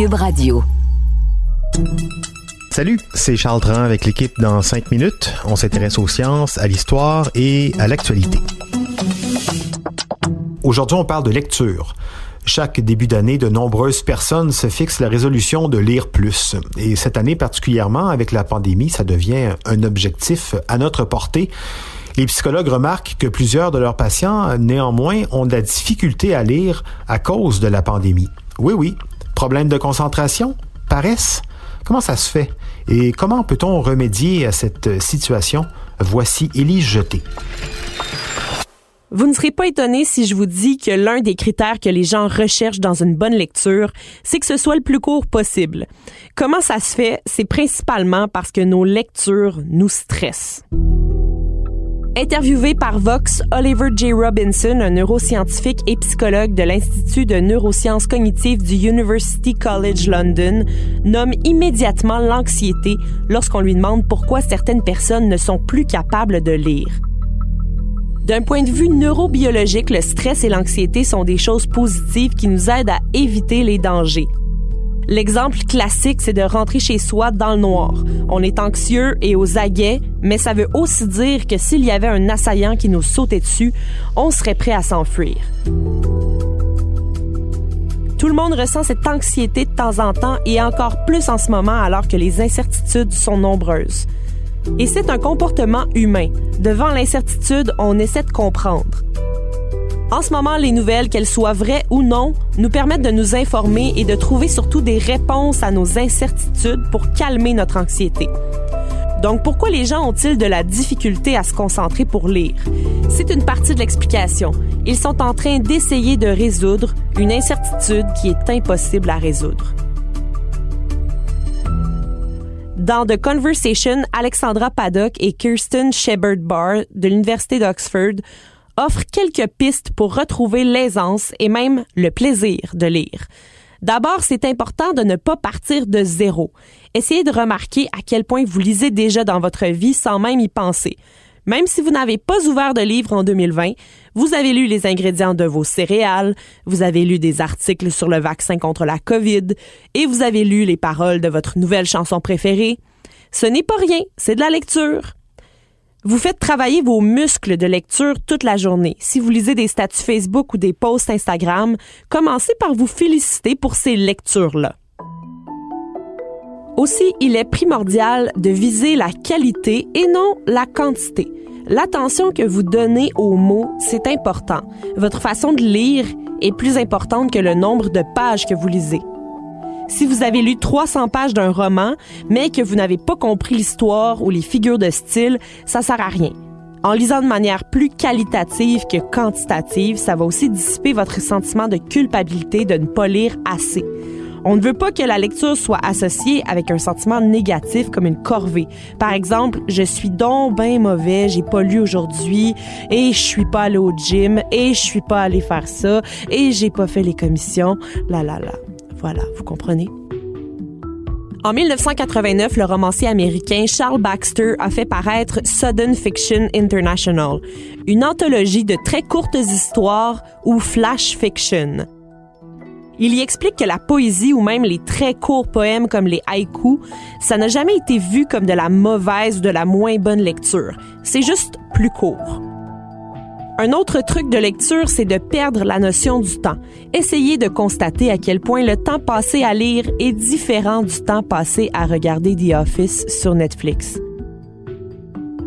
Cube Radio. Salut, c'est Charles Dran avec l'équipe dans 5 minutes. On s'intéresse aux sciences, à l'histoire et à l'actualité. Aujourd'hui, on parle de lecture. Chaque début d'année, de nombreuses personnes se fixent la résolution de lire plus. Et cette année particulièrement, avec la pandémie, ça devient un objectif à notre portée. Les psychologues remarquent que plusieurs de leurs patients, néanmoins, ont de la difficulté à lire à cause de la pandémie. Oui, oui. Problème de concentration? Paresse? Comment ça se fait? Et comment peut-on remédier à cette situation? Voici Élise Jeté. Vous ne serez pas étonné si je vous dis que l'un des critères que les gens recherchent dans une bonne lecture, c'est que ce soit le plus court possible. Comment ça se fait? C'est principalement parce que nos lectures nous stressent. Interviewé par Vox, Oliver J. Robinson, un neuroscientifique et psychologue de l'Institut de neurosciences cognitives du University College London, nomme immédiatement l'anxiété lorsqu'on lui demande pourquoi certaines personnes ne sont plus capables de lire. D'un point de vue neurobiologique, le stress et l'anxiété sont des choses positives qui nous aident à éviter les dangers. L'exemple classique, c'est de rentrer chez soi dans le noir. On est anxieux et aux aguets, mais ça veut aussi dire que s'il y avait un assaillant qui nous sautait dessus, on serait prêt à s'enfuir. Tout le monde ressent cette anxiété de temps en temps et encore plus en ce moment alors que les incertitudes sont nombreuses. Et c'est un comportement humain. Devant l'incertitude, on essaie de comprendre. En ce moment, les nouvelles, qu'elles soient vraies ou non, nous permettent de nous informer et de trouver surtout des réponses à nos incertitudes pour calmer notre anxiété. Donc, pourquoi les gens ont-ils de la difficulté à se concentrer pour lire? C'est une partie de l'explication. Ils sont en train d'essayer de résoudre une incertitude qui est impossible à résoudre. Dans The Conversation, Alexandra Paddock et Kirsten Shepard-Barr de l'Université d'Oxford offrent quelques pistes pour retrouver l'aisance et même le plaisir de lire. D'abord, c'est important de ne pas partir de zéro. Essayez de remarquer à quel point vous lisez déjà dans votre vie sans même y penser. Même si vous n'avez pas ouvert de livre en 2020, vous avez lu les ingrédients de vos céréales, vous avez lu des articles sur le vaccin contre la COVID et vous avez lu les paroles de votre nouvelle chanson préférée. Ce n'est pas rien, c'est de la lecture. Vous faites travailler vos muscles de lecture toute la journée. Si vous lisez des statuts Facebook ou des posts Instagram, commencez par vous féliciter pour ces lectures-là. Aussi, il est primordial de viser la qualité et non la quantité. L'attention que vous donnez aux mots, c'est important. Votre façon de lire est plus importante que le nombre de pages que vous lisez. Si vous avez lu 300 pages d'un roman, mais que vous n'avez pas compris l'histoire ou les figures de style, ça sert à rien. En lisant de manière plus qualitative que quantitative, ça va aussi dissiper votre sentiment de culpabilité de ne pas lire assez. On ne veut pas que la lecture soit associée avec un sentiment négatif comme une corvée. Par exemple, je suis donc bien mauvais, j'ai pas lu aujourd'hui et je suis pas allé au gym et je suis pas allé faire ça et j'ai pas fait les commissions. La la la. Voilà, vous comprenez? En 1989, le romancier américain Charles Baxter a fait paraître Sudden Fiction International, une anthologie de très courtes histoires ou flash fiction. Il y explique que la poésie ou même les très courts poèmes comme les haïkus, ça n'a jamais été vu comme de la mauvaise ou de la moins bonne lecture. C'est juste plus court. Un autre truc de lecture, c'est de perdre la notion du temps. Essayez de constater à quel point le temps passé à lire est différent du temps passé à regarder The Office sur Netflix.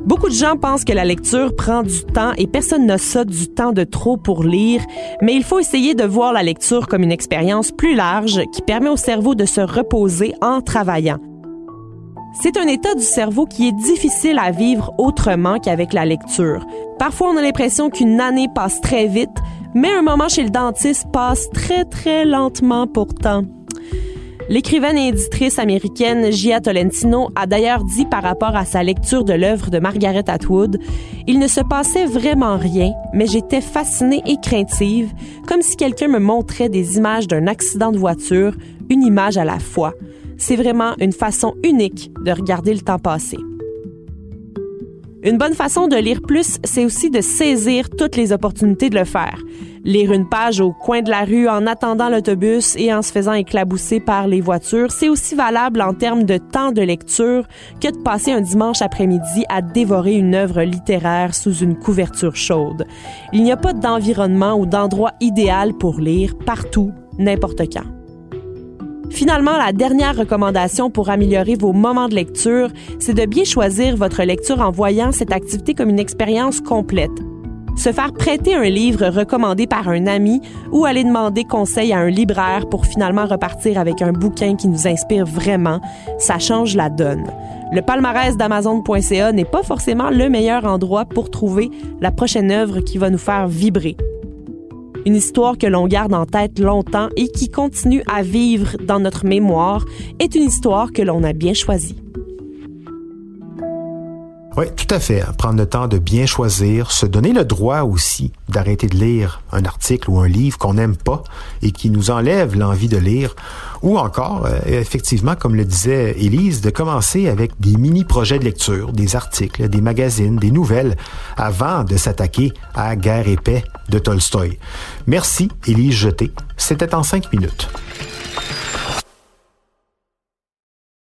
Beaucoup de gens pensent que la lecture prend du temps et personne n'a ça du temps de trop pour lire, mais il faut essayer de voir la lecture comme une expérience plus large qui permet au cerveau de se reposer en travaillant. C'est un état du cerveau qui est difficile à vivre autrement qu'avec la lecture. Parfois, on a l'impression qu'une année passe très vite, Mais un moment chez le dentiste passe très très lentement pourtant. L'écrivaine et éditrice américaine Gia Tolentino a d'ailleurs dit par rapport à sa lecture de l'œuvre de Margaret Atwood, Il ne se passait vraiment rien, mais j'étais fascinée et craintive, comme si quelqu'un me montrait des images d'un accident de voiture, une image à la fois. C'est vraiment une façon unique de regarder le temps passer. Une bonne façon de lire plus, c'est aussi de saisir toutes les opportunités de le faire. Lire une page au coin de la rue en attendant l'autobus et en se faisant éclabousser par les voitures, c'est aussi valable en termes de temps de lecture que de passer un dimanche après-midi à dévorer une œuvre littéraire sous une couverture chaude. Il n'y a pas d'environnement ou d'endroit idéal pour lire partout, n'importe quand. Finalement, la dernière recommandation pour améliorer vos moments de lecture, c'est de bien choisir votre lecture en voyant cette activité comme une expérience complète. Se faire prêter un livre recommandé par un ami ou aller demander conseil à un libraire pour finalement repartir avec un bouquin qui nous inspire vraiment, ça change la donne. Le palmarès d'Amazon.ca n'est pas forcément le meilleur endroit pour trouver la prochaine œuvre qui va nous faire vibrer. Une histoire que l'on garde en tête longtemps et qui continue à vivre dans notre mémoire est une histoire que l'on a bien choisie. Oui, tout à fait. Prendre le temps de bien choisir, se donner le droit aussi d'arrêter de lire un article ou un livre qu'on n'aime pas et qui nous enlève l'envie de lire. Ou encore, euh, effectivement, comme le disait Élise, de commencer avec des mini-projets de lecture, des articles, des magazines, des nouvelles, avant de s'attaquer à Guerre et paix de Tolstoï. Merci, Élise Jeté. C'était en cinq minutes.